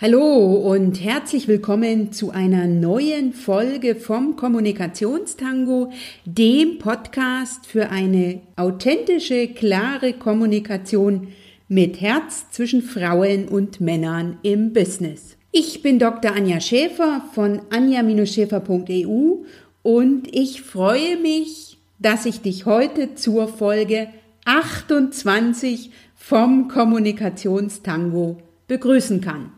Hallo und herzlich willkommen zu einer neuen Folge vom Kommunikationstango, dem Podcast für eine authentische, klare Kommunikation mit Herz zwischen Frauen und Männern im Business. Ich bin Dr. Anja Schäfer von anja-schäfer.eu und ich freue mich, dass ich dich heute zur Folge 28 vom Kommunikationstango begrüßen kann.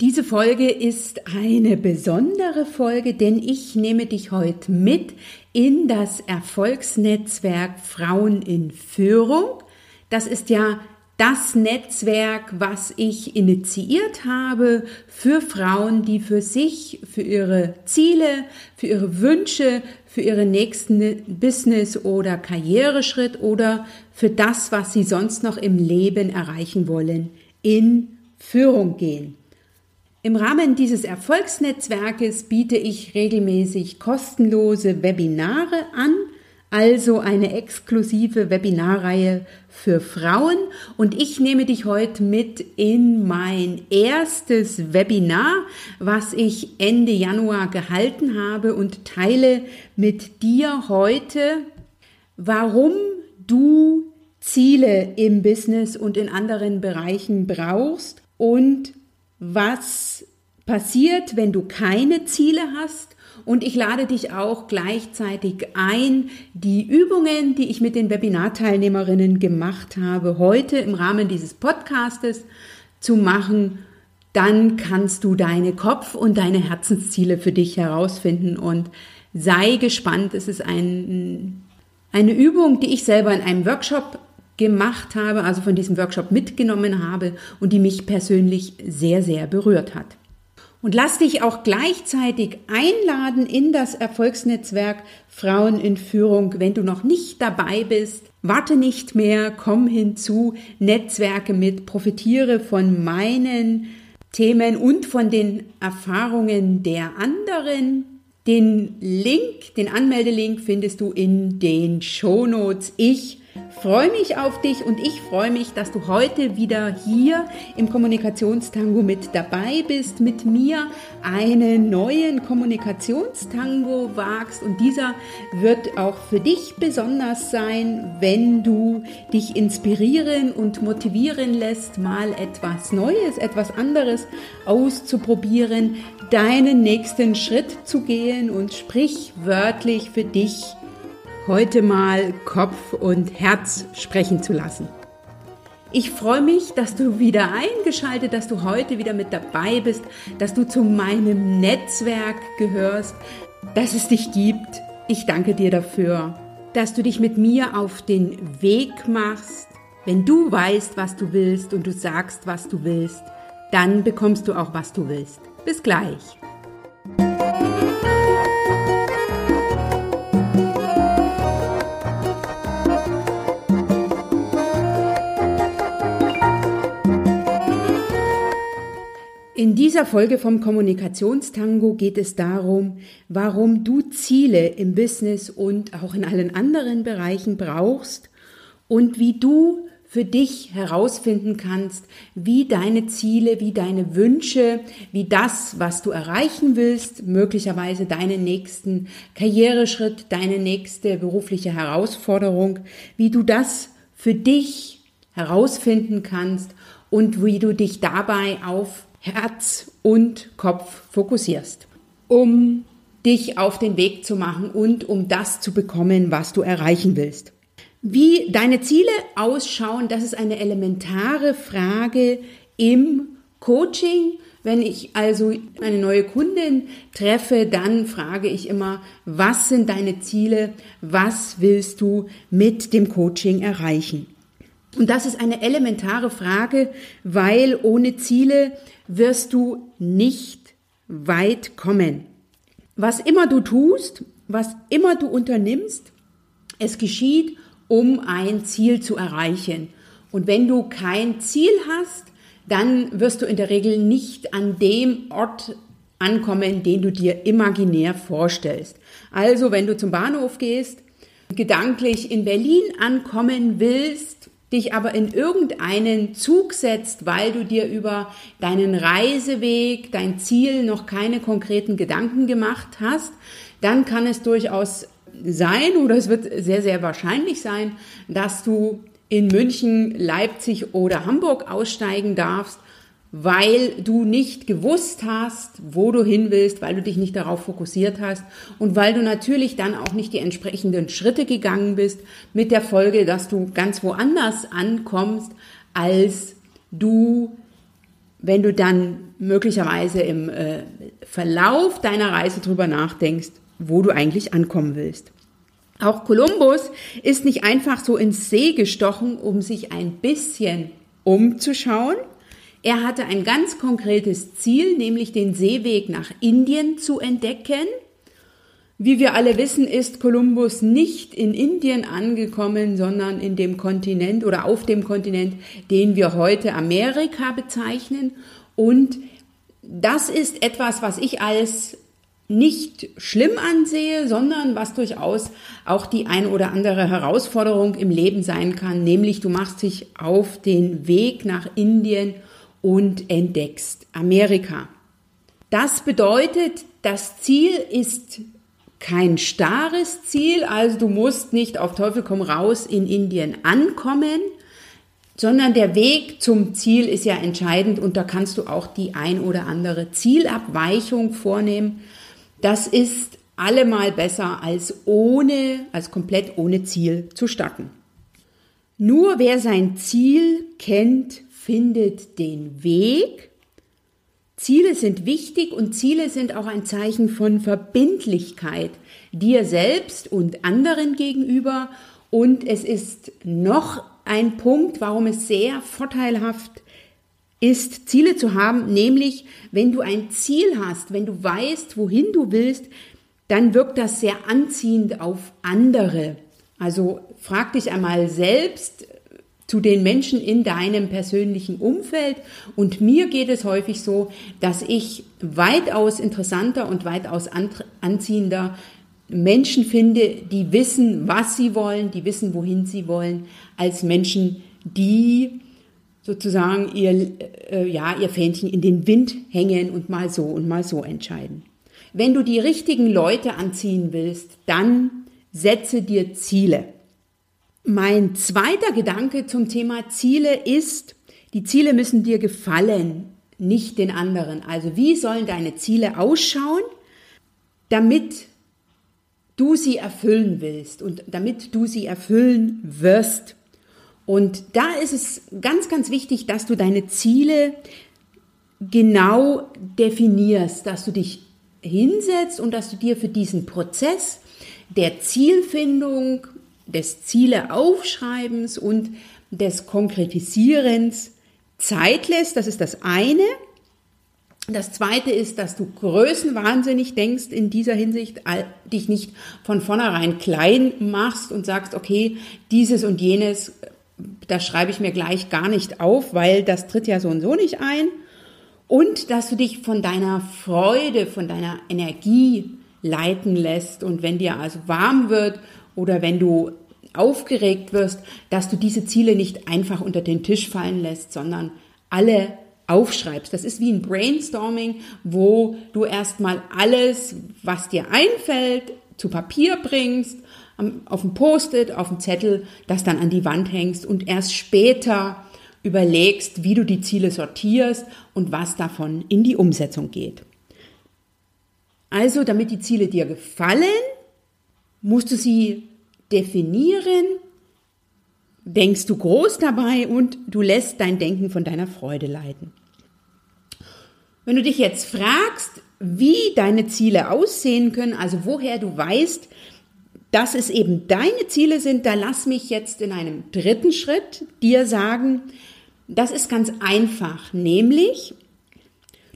Diese Folge ist eine besondere Folge, denn ich nehme dich heute mit in das Erfolgsnetzwerk Frauen in Führung. Das ist ja das Netzwerk, was ich initiiert habe für Frauen, die für sich, für ihre Ziele, für ihre Wünsche, für ihren nächsten Business- oder Karriereschritt oder für das, was sie sonst noch im Leben erreichen wollen, in Führung gehen. Im Rahmen dieses Erfolgsnetzwerkes biete ich regelmäßig kostenlose Webinare an, also eine exklusive Webinarreihe für Frauen. Und ich nehme dich heute mit in mein erstes Webinar, was ich Ende Januar gehalten habe und teile mit dir heute, warum du Ziele im Business und in anderen Bereichen brauchst und was passiert, wenn du keine Ziele hast. Und ich lade dich auch gleichzeitig ein, die Übungen, die ich mit den Webinarteilnehmerinnen gemacht habe, heute im Rahmen dieses Podcastes zu machen. Dann kannst du deine Kopf- und deine Herzensziele für dich herausfinden und sei gespannt. Es ist ein, eine Übung, die ich selber in einem Workshop gemacht habe, also von diesem Workshop mitgenommen habe und die mich persönlich sehr, sehr berührt hat. Und lass dich auch gleichzeitig einladen in das Erfolgsnetzwerk Frauen in Führung, wenn du noch nicht dabei bist. Warte nicht mehr, komm hinzu, Netzwerke mit, profitiere von meinen Themen und von den Erfahrungen der anderen. Den Link, den Anmeldelink findest du in den Shownotes. Ich freue mich auf dich und ich freue mich, dass du heute wieder hier im Kommunikationstango mit dabei bist, mit mir einen neuen Kommunikationstango wagst. Und dieser wird auch für dich besonders sein, wenn du dich inspirieren und motivieren lässt, mal etwas Neues, etwas anderes auszuprobieren, deinen nächsten Schritt zu gehen. Und sprichwörtlich für dich heute mal Kopf und Herz sprechen zu lassen. Ich freue mich, dass du wieder eingeschaltet, dass du heute wieder mit dabei bist, dass du zu meinem Netzwerk gehörst, dass es dich gibt. Ich danke dir dafür, dass du dich mit mir auf den Weg machst. Wenn du weißt, was du willst und du sagst, was du willst, dann bekommst du auch, was du willst. Bis gleich. In dieser Folge vom Kommunikationstango geht es darum, warum du Ziele im Business und auch in allen anderen Bereichen brauchst und wie du für dich herausfinden kannst, wie deine Ziele, wie deine Wünsche, wie das, was du erreichen willst, möglicherweise deinen nächsten Karriereschritt, deine nächste berufliche Herausforderung, wie du das für dich herausfinden kannst und wie du dich dabei auf Herz und Kopf fokussierst, um dich auf den Weg zu machen und um das zu bekommen, was du erreichen willst. Wie deine Ziele ausschauen, das ist eine elementare Frage im Coaching. Wenn ich also eine neue Kundin treffe, dann frage ich immer, was sind deine Ziele? Was willst du mit dem Coaching erreichen? Und das ist eine elementare Frage, weil ohne Ziele wirst du nicht weit kommen. Was immer du tust, was immer du unternimmst, es geschieht, um ein Ziel zu erreichen. Und wenn du kein Ziel hast, dann wirst du in der Regel nicht an dem Ort ankommen, den du dir imaginär vorstellst. Also wenn du zum Bahnhof gehst, gedanklich in Berlin ankommen willst, dich aber in irgendeinen Zug setzt, weil du dir über deinen Reiseweg, dein Ziel noch keine konkreten Gedanken gemacht hast, dann kann es durchaus sein oder es wird sehr, sehr wahrscheinlich sein, dass du in München, Leipzig oder Hamburg aussteigen darfst, weil du nicht gewusst hast, wo du hin willst, weil du dich nicht darauf fokussiert hast und weil du natürlich dann auch nicht die entsprechenden Schritte gegangen bist, mit der Folge, dass du ganz woanders ankommst, als du, wenn du dann möglicherweise im äh, Verlauf deiner Reise drüber nachdenkst, wo du eigentlich ankommen willst. Auch Kolumbus ist nicht einfach so ins See gestochen, um sich ein bisschen umzuschauen. Er hatte ein ganz konkretes Ziel, nämlich den Seeweg nach Indien zu entdecken. Wie wir alle wissen, ist Kolumbus nicht in Indien angekommen, sondern in dem Kontinent oder auf dem Kontinent, den wir heute Amerika bezeichnen. Und das ist etwas, was ich als nicht schlimm ansehe, sondern was durchaus auch die ein oder andere Herausforderung im Leben sein kann, nämlich du machst dich auf den Weg nach Indien und entdeckst Amerika. Das bedeutet, das Ziel ist kein starres Ziel, also du musst nicht auf Teufel komm raus in Indien ankommen, sondern der Weg zum Ziel ist ja entscheidend und da kannst du auch die ein oder andere Zielabweichung vornehmen. Das ist allemal besser als ohne, als komplett ohne Ziel zu starten. Nur wer sein Ziel kennt, findet den Weg. Ziele sind wichtig und Ziele sind auch ein Zeichen von Verbindlichkeit dir selbst und anderen gegenüber. Und es ist noch ein Punkt, warum es sehr vorteilhaft ist, Ziele zu haben, nämlich wenn du ein Ziel hast, wenn du weißt, wohin du willst, dann wirkt das sehr anziehend auf andere. Also frag dich einmal selbst zu den Menschen in deinem persönlichen Umfeld. Und mir geht es häufig so, dass ich weitaus interessanter und weitaus anziehender Menschen finde, die wissen, was sie wollen, die wissen, wohin sie wollen, als Menschen, die sozusagen ihr, äh, ja, ihr Fähnchen in den Wind hängen und mal so und mal so entscheiden. Wenn du die richtigen Leute anziehen willst, dann setze dir Ziele. Mein zweiter Gedanke zum Thema Ziele ist, die Ziele müssen dir gefallen, nicht den anderen. Also wie sollen deine Ziele ausschauen, damit du sie erfüllen willst und damit du sie erfüllen wirst. Und da ist es ganz, ganz wichtig, dass du deine Ziele genau definierst, dass du dich hinsetzt und dass du dir für diesen Prozess der Zielfindung, des Ziele aufschreibens und des Konkretisierens Zeit lässt. Das ist das eine. Das zweite ist, dass du größenwahnsinnig denkst in dieser Hinsicht, dich nicht von vornherein klein machst und sagst, okay, dieses und jenes das schreibe ich mir gleich gar nicht auf, weil das tritt ja so und so nicht ein. Und dass du dich von deiner Freude, von deiner Energie leiten lässt. Und wenn dir also warm wird oder wenn du aufgeregt wirst, dass du diese Ziele nicht einfach unter den Tisch fallen lässt, sondern alle aufschreibst. Das ist wie ein Brainstorming, wo du erstmal alles, was dir einfällt, zu Papier bringst auf dem Post-it, auf dem Zettel, das dann an die Wand hängst und erst später überlegst, wie du die Ziele sortierst und was davon in die Umsetzung geht. Also, damit die Ziele dir gefallen, musst du sie definieren, denkst du groß dabei und du lässt dein Denken von deiner Freude leiten. Wenn du dich jetzt fragst, wie deine Ziele aussehen können, also woher du weißt, dass es eben deine Ziele sind, da lass mich jetzt in einem dritten Schritt dir sagen, das ist ganz einfach, nämlich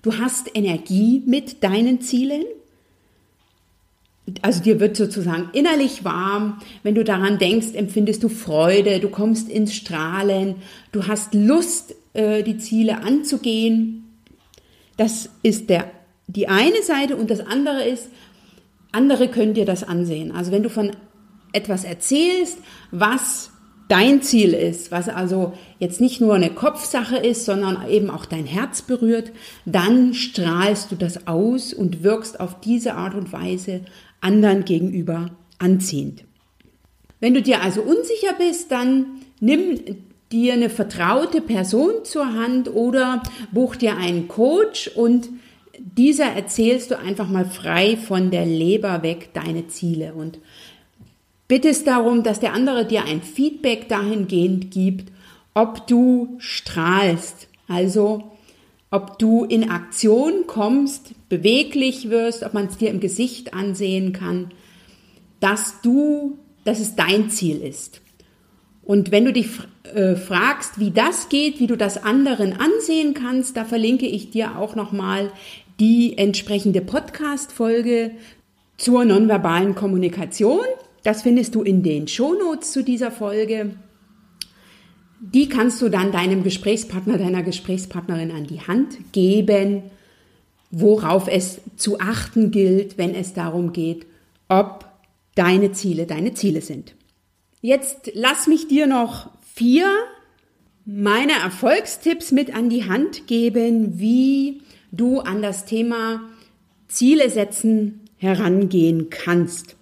du hast Energie mit deinen Zielen. Also dir wird sozusagen innerlich warm, wenn du daran denkst, empfindest du Freude, du kommst ins Strahlen, du hast Lust, äh, die Ziele anzugehen. Das ist der, die eine Seite und das andere ist, andere können dir das ansehen. Also wenn du von etwas erzählst, was dein Ziel ist, was also jetzt nicht nur eine Kopfsache ist, sondern eben auch dein Herz berührt, dann strahlst du das aus und wirkst auf diese Art und Weise anderen gegenüber anziehend. Wenn du dir also unsicher bist, dann nimm dir eine vertraute Person zur Hand oder buch dir einen Coach und dieser erzählst du einfach mal frei von der Leber weg deine Ziele und bittest darum, dass der andere dir ein Feedback dahingehend gibt, ob du strahlst, also ob du in Aktion kommst, beweglich wirst, ob man es dir im Gesicht ansehen kann, dass du, dass es dein Ziel ist. Und wenn du dich äh, fragst, wie das geht, wie du das anderen ansehen kannst, da verlinke ich dir auch nochmal die entsprechende Podcast-Folge zur nonverbalen Kommunikation. Das findest du in den Shownotes zu dieser Folge. Die kannst du dann deinem Gesprächspartner, deiner Gesprächspartnerin an die Hand geben, worauf es zu achten gilt, wenn es darum geht, ob deine Ziele deine Ziele sind. Jetzt lass mich dir noch vier meiner Erfolgstipps mit an die Hand geben, wie du an das Thema Ziele setzen herangehen kannst.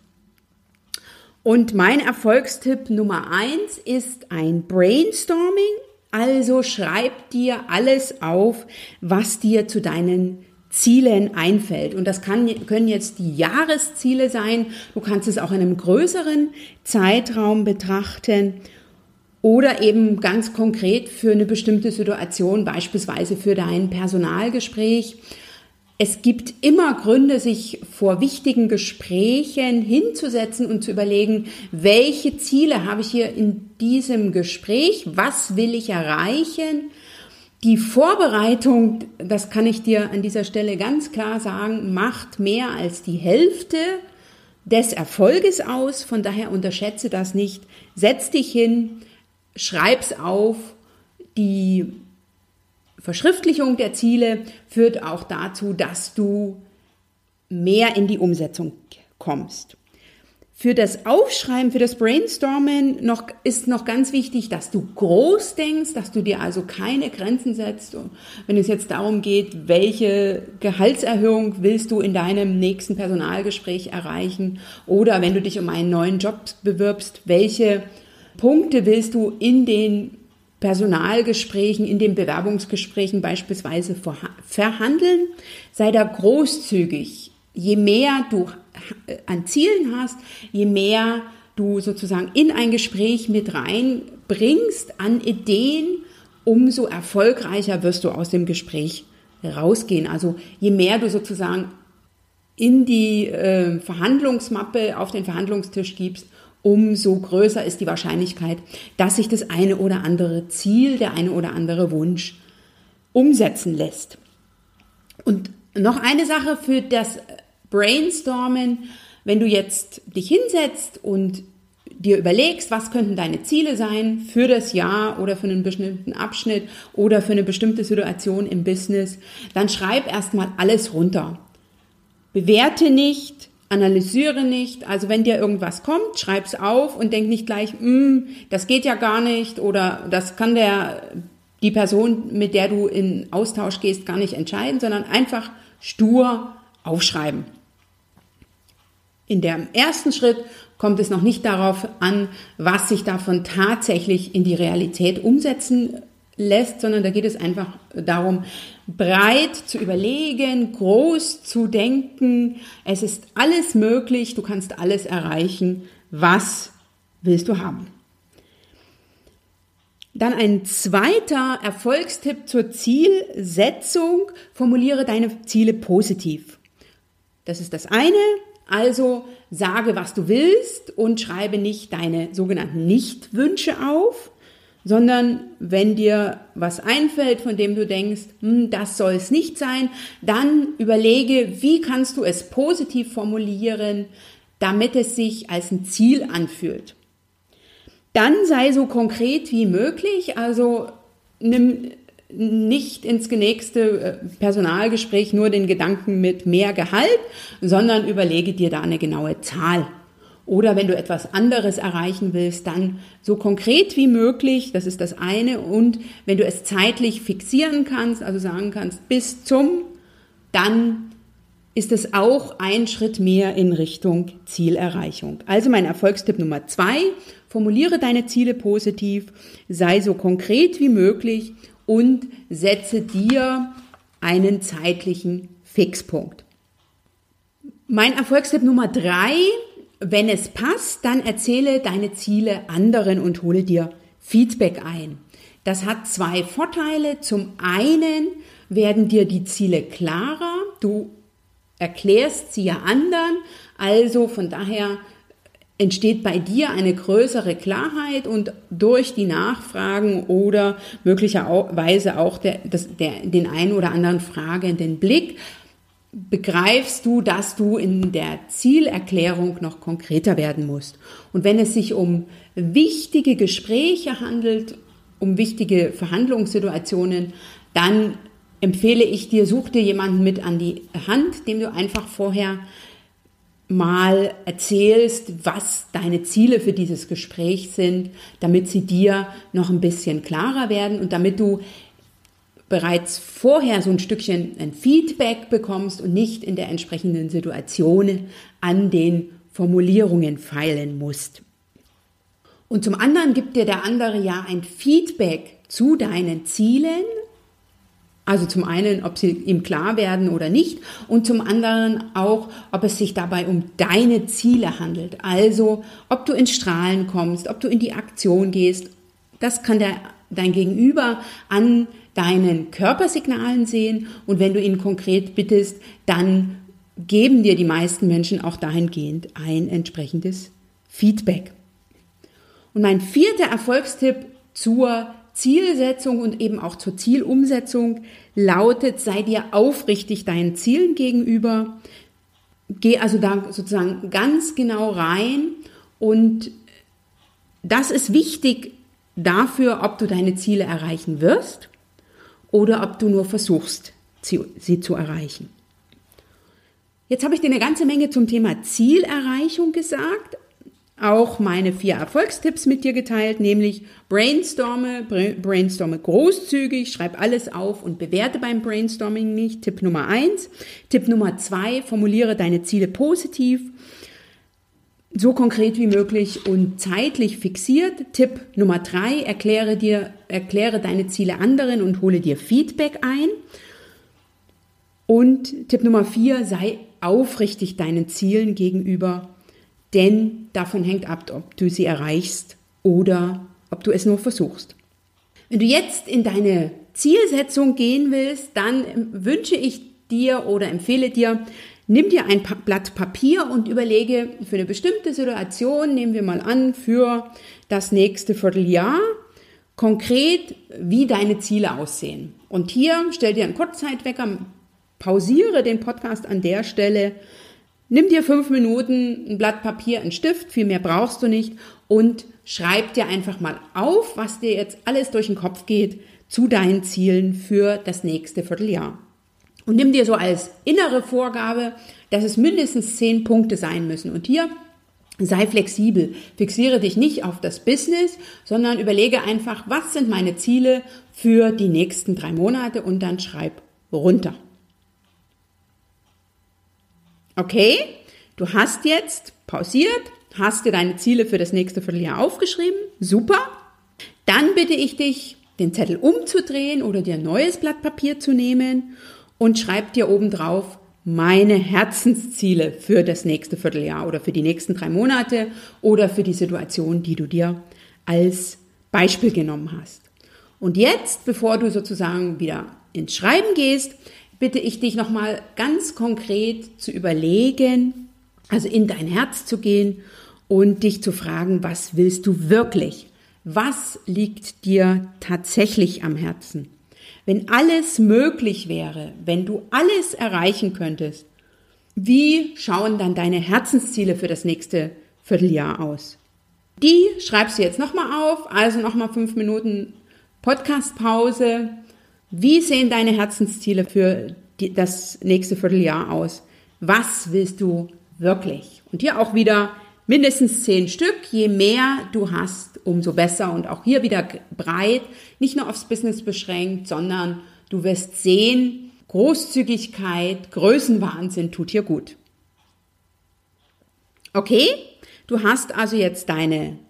Und mein Erfolgstipp Nummer eins ist ein Brainstorming. Also schreib dir alles auf, was dir zu deinen Zielen einfällt. Und das kann, können jetzt die Jahresziele sein. Du kannst es auch in einem größeren Zeitraum betrachten oder eben ganz konkret für eine bestimmte Situation, beispielsweise für dein Personalgespräch es gibt immer Gründe, sich vor wichtigen Gesprächen hinzusetzen und zu überlegen, welche Ziele habe ich hier in diesem Gespräch, was will ich erreichen. Die Vorbereitung, das kann ich dir an dieser Stelle ganz klar sagen, macht mehr als die Hälfte des Erfolges aus. Von daher unterschätze das nicht. Setz dich hin, schreib's auf. Die Verschriftlichung der Ziele führt auch dazu, dass du mehr in die Umsetzung kommst. Für das Aufschreiben, für das Brainstormen noch, ist noch ganz wichtig, dass du groß denkst, dass du dir also keine Grenzen setzt. Und wenn es jetzt darum geht, welche Gehaltserhöhung willst du in deinem nächsten Personalgespräch erreichen oder wenn du dich um einen neuen Job bewirbst, welche Punkte willst du in den Personalgesprächen, in den Bewerbungsgesprächen beispielsweise verhandeln. Sei da großzügig. Je mehr du an Zielen hast, je mehr du sozusagen in ein Gespräch mit reinbringst an Ideen, umso erfolgreicher wirst du aus dem Gespräch rausgehen. Also je mehr du sozusagen in die äh, Verhandlungsmappe auf den Verhandlungstisch gibst, umso größer ist die Wahrscheinlichkeit, dass sich das eine oder andere Ziel, der eine oder andere Wunsch umsetzen lässt. Und noch eine Sache für das Brainstormen, wenn du jetzt dich hinsetzt und dir überlegst, was könnten deine Ziele sein für das Jahr oder für einen bestimmten Abschnitt oder für eine bestimmte Situation im Business, dann schreib erstmal alles runter. Bewerte nicht, analysiere nicht. Also wenn dir irgendwas kommt, schreib's auf und denk nicht gleich, mm, das geht ja gar nicht oder das kann der die Person, mit der du in Austausch gehst, gar nicht entscheiden, sondern einfach stur aufschreiben. In dem ersten Schritt kommt es noch nicht darauf an, was sich davon tatsächlich in die Realität umsetzen lässt, sondern da geht es einfach darum, breit zu überlegen, groß zu denken. Es ist alles möglich, du kannst alles erreichen. Was willst du haben? Dann ein zweiter Erfolgstipp zur Zielsetzung. Formuliere deine Ziele positiv. Das ist das eine. Also sage, was du willst und schreibe nicht deine sogenannten Nichtwünsche auf, sondern wenn dir was einfällt, von dem du denkst, hm, das soll es nicht sein, dann überlege, wie kannst du es positiv formulieren, damit es sich als ein Ziel anfühlt. Dann sei so konkret wie möglich, also nimm nicht ins nächste äh, Personalgespräch nur den Gedanken mit mehr Gehalt, sondern überlege dir da eine genaue Zahl Oder wenn du etwas anderes erreichen willst, dann so konkret wie möglich, das ist das eine. Und wenn du es zeitlich fixieren kannst, also sagen kannst, bis zum, dann ist es auch ein Schritt mehr in Richtung Zielerreichung. Also mein Erfolgstipp Nummer zwei, formuliere deine Ziele positiv, sei so konkret wie möglich und setze dir einen zeitlichen Fixpunkt. Mein Erfolgstipp Nummer drei wenn es passt, dann erzähle deine Ziele anderen und hole dir Feedback ein. Das hat zwei Vorteile. Zum einen werden dir die Ziele klarer. Du erklärst sie ja anderen. Also von daher entsteht bei dir eine größere Klarheit und durch die Nachfragen oder möglicherweise auch der, das, der, den einen oder anderen fragenden Blick begreifst du, dass du in der Zielerklärung noch konkreter werden musst. Und wenn es sich um wichtige Gespräche handelt, um wichtige Verhandlungssituationen, dann empfehle ich dir, such dir jemanden mit an die Hand, dem du einfach vorher mal erzählst, was deine Ziele für dieses Gespräch sind, damit sie dir noch ein bisschen klarer werden und damit du bereits vorher so ein Stückchen ein Feedback bekommst und nicht in der entsprechenden Situation an den Formulierungen feilen musst. Und zum anderen gibt dir der andere ja ein Feedback zu deinen Zielen, also zum einen, ob sie ihm klar werden oder nicht und zum anderen auch, ob es sich dabei um deine Ziele handelt. Also, ob du ins Strahlen kommst, ob du in die Aktion gehst. Das kann der, dein Gegenüber an deinen Körpersignalen sehen und wenn du ihn konkret bittest, dann geben dir die meisten Menschen auch dahingehend ein entsprechendes Feedback. Und mein vierter Erfolgstipp zur Zielsetzung und eben auch zur Zielumsetzung lautet, sei dir aufrichtig deinen Zielen gegenüber. Geh also da sozusagen ganz genau rein und das ist wichtig dafür, ob du deine Ziele erreichen wirst oder ob du nur versuchst, sie zu erreichen. Jetzt habe ich dir eine ganze Menge zum Thema Zielerreichung gesagt, auch meine vier Erfolgstipps mit dir geteilt, nämlich brainstorme, brainstorme großzügig, schreib alles auf und bewerte beim Brainstorming nicht. Tipp Nummer eins. Tipp Nummer zwei, formuliere deine Ziele positiv so konkret wie möglich und zeitlich fixiert. Tipp Nummer drei, erkläre dir, erkläre deine Ziele anderen und hole dir Feedback ein. Und Tipp Nummer vier, sei aufrichtig deinen Zielen gegenüber, denn davon hängt ab, ob du sie erreichst oder ob du es nur versuchst. Wenn du jetzt in deine Zielsetzung gehen willst, dann wünsche ich dir oder empfehle dir, Nimm dir ein Blatt Papier und überlege für eine bestimmte Situation, nehmen wir mal an, für das nächste Vierteljahr, konkret, wie deine Ziele aussehen. Und hier stell dir einen Kurzzeitwecker, pausiere den Podcast an der Stelle, nimm dir fünf Minuten ein Blatt Papier, einen Stift, viel mehr brauchst du nicht und schreib dir einfach mal auf, was dir jetzt alles durch den Kopf geht zu deinen Zielen für das nächste Vierteljahr. Und nimm dir so als innere Vorgabe, dass es mindestens zehn Punkte sein müssen. Und hier sei flexibel. Fixiere dich nicht auf das Business, sondern überlege einfach, was sind meine Ziele für die nächsten drei Monate und dann schreib runter. Okay, du hast jetzt pausiert, hast dir deine Ziele für das nächste Vierteljahr aufgeschrieben. Super. Dann bitte ich dich, den Zettel umzudrehen oder dir ein neues Blatt Papier zu nehmen und schreib dir oben drauf meine Herzensziele für das nächste Vierteljahr oder für die nächsten drei Monate oder für die Situation, die du dir als Beispiel genommen hast. Und jetzt, bevor du sozusagen wieder ins Schreiben gehst, bitte ich dich nochmal ganz konkret zu überlegen, also in dein Herz zu gehen und dich zu fragen, was willst du wirklich? Was liegt dir tatsächlich am Herzen? Wenn alles möglich wäre, wenn du alles erreichen könntest, wie schauen dann deine Herzensziele für das nächste Vierteljahr aus? Die schreibst du jetzt nochmal auf, also nochmal fünf Minuten Podcastpause. Wie sehen deine Herzensziele für die, das nächste Vierteljahr aus? Was willst du wirklich? Und hier auch wieder mindestens zehn Stück. Je mehr du hast, umso besser. Und auch hier wieder breit, nicht nur aufs Business beschränkt, sondern du wirst sehen, Großzügigkeit, Größenwahnsinn tut hier gut. Okay, du hast also jetzt deine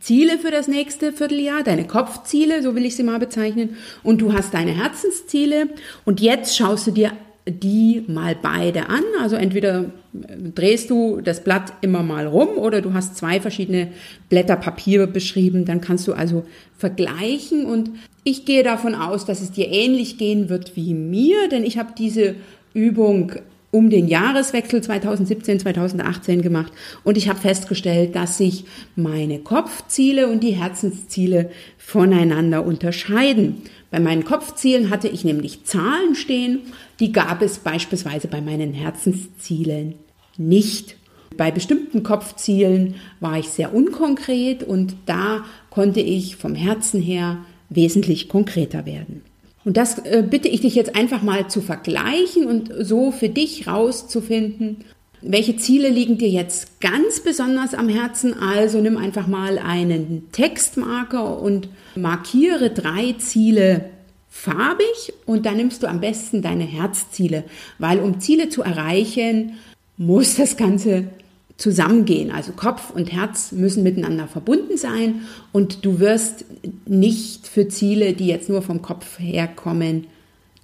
Ziele für das nächste Vierteljahr, deine Kopfziele, so will ich sie mal bezeichnen, und du hast deine Herzensziele und jetzt schaust du dir die mal beide an. Also entweder drehst du das Blatt immer mal rum oder du hast zwei verschiedene Blätter Papier beschrieben. Dann kannst du also vergleichen und ich gehe davon aus, dass es dir ähnlich gehen wird wie mir, denn ich habe diese Übung um den Jahreswechsel 2017, 2018 gemacht und ich habe festgestellt, dass sich meine Kopfziele und die Herzensziele voneinander unterscheiden. Bei meinen Kopfzielen hatte ich nämlich Zahlen stehen, die gab es beispielsweise bei meinen Herzenszielen nicht. Bei bestimmten Kopfzielen war ich sehr unkonkret und da konnte ich vom Herzen her wesentlich konkreter werden. Und das äh, bitte ich dich jetzt einfach mal zu vergleichen und so für dich rauszufinden, welche Ziele liegen dir jetzt ganz besonders am Herzen? Also nimm einfach mal einen Textmarker und markiere drei Ziele farbig und dann nimmst du am besten deine Herzziele, weil um Ziele zu erreichen, muss das Ganze zusammengehen. Also Kopf und Herz müssen miteinander verbunden sein und du wirst nicht für Ziele, die jetzt nur vom Kopf herkommen,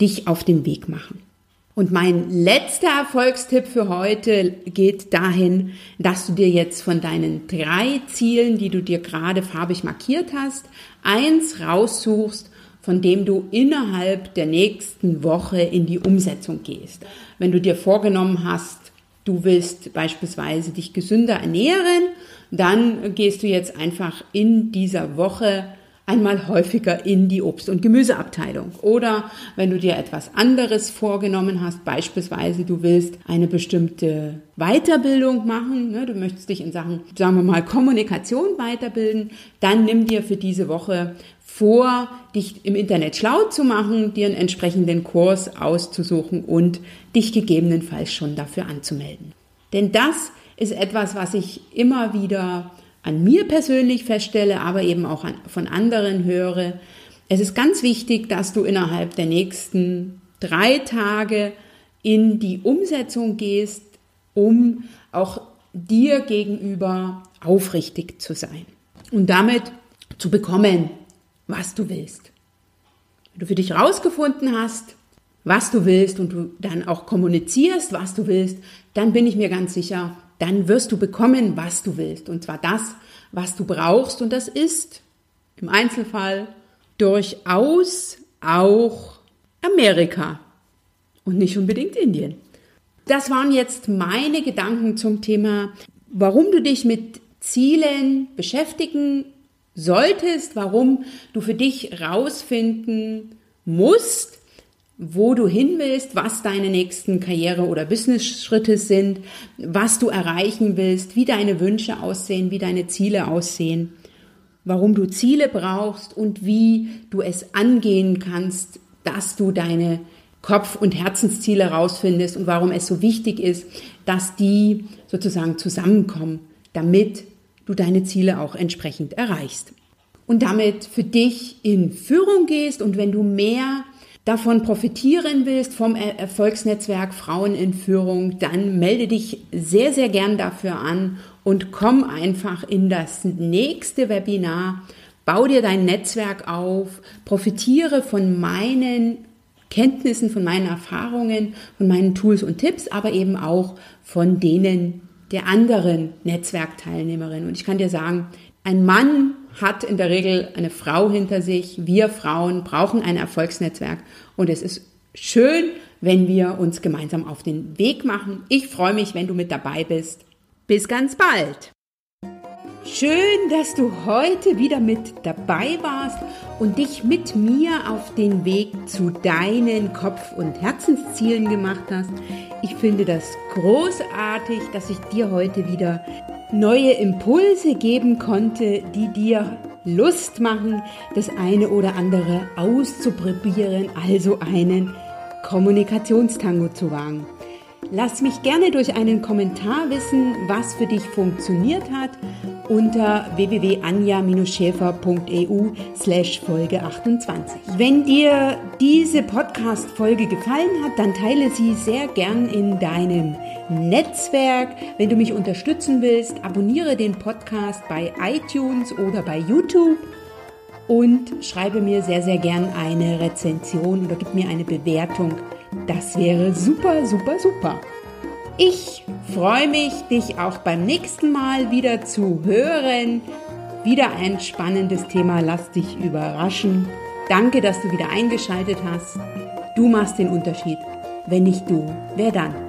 dich auf den Weg machen. Und mein letzter Erfolgstipp für heute geht dahin, dass du dir jetzt von deinen drei Zielen, die du dir gerade farbig markiert hast, eins raussuchst, von dem du innerhalb der nächsten Woche in die Umsetzung gehst. Wenn du dir vorgenommen hast, du willst beispielsweise dich gesünder ernähren, dann gehst du jetzt einfach in dieser Woche einmal häufiger in die Obst- und Gemüseabteilung. Oder wenn du dir etwas anderes vorgenommen hast, beispielsweise du willst eine bestimmte Weiterbildung machen, ne, du möchtest dich in Sachen, sagen wir mal, Kommunikation weiterbilden, dann nimm dir für diese Woche vor, dich im Internet schlau zu machen, dir einen entsprechenden Kurs auszusuchen und dich gegebenenfalls schon dafür anzumelden. Denn das ist etwas, was ich immer wieder an mir persönlich feststelle, aber eben auch an, von anderen höre. Es ist ganz wichtig, dass du innerhalb der nächsten drei Tage in die Umsetzung gehst, um auch dir gegenüber aufrichtig zu sein und damit zu bekommen, was du willst. Wenn du für dich rausgefunden hast, was du willst und du dann auch kommunizierst, was du willst, dann bin ich mir ganz sicher, dann wirst du bekommen, was du willst. Und zwar das, was du brauchst. Und das ist im Einzelfall durchaus auch Amerika und nicht unbedingt Indien. Das waren jetzt meine Gedanken zum Thema, warum du dich mit Zielen beschäftigen solltest, warum du für dich rausfinden musst, wo du hin willst, was deine nächsten Karriere- oder Business-Schritte sind, was du erreichen willst, wie deine Wünsche aussehen, wie deine Ziele aussehen, warum du Ziele brauchst und wie du es angehen kannst, dass du deine Kopf- und Herzensziele rausfindest und warum es so wichtig ist, dass die sozusagen zusammenkommen, damit du deine Ziele auch entsprechend erreichst. Und damit für dich in Führung gehst und wenn du mehr davon profitieren willst vom Erfolgsnetzwerk Frauen in Führung, dann melde dich sehr, sehr gern dafür an und komm einfach in das nächste Webinar. Bau dir dein Netzwerk auf, profitiere von meinen Kenntnissen, von meinen Erfahrungen, von meinen Tools und Tipps, aber eben auch von denen der anderen Netzwerkteilnehmerinnen. Und ich kann dir sagen, ein Mann hat in der Regel eine Frau hinter sich. Wir Frauen brauchen ein Erfolgsnetzwerk und es ist schön, wenn wir uns gemeinsam auf den Weg machen. Ich freue mich, wenn du mit dabei bist. Bis ganz bald. Schön, dass du heute wieder mit dabei warst und dich mit mir auf den Weg zu deinen Kopf- und Herzenszielen gemacht hast. Ich finde das großartig, dass ich dir heute wieder neue Impulse geben konnte, die dir Lust machen, das eine oder andere auszuprobieren, also einen Kommunikationstango zu wagen. Lass mich gerne durch einen Kommentar wissen, was für dich funktioniert hat unter www.anja-schäfer.eu slash Folge 28. Wenn dir diese Podcast-Folge gefallen hat, dann teile sie sehr gern in deinem Netzwerk. Wenn du mich unterstützen willst, abonniere den Podcast bei iTunes oder bei YouTube und schreibe mir sehr, sehr gern eine Rezension oder gib mir eine Bewertung. Das wäre super, super, super. Ich freue mich, dich auch beim nächsten Mal wieder zu hören. Wieder ein spannendes Thema, lass dich überraschen. Danke, dass du wieder eingeschaltet hast. Du machst den Unterschied. Wenn nicht du, wer dann?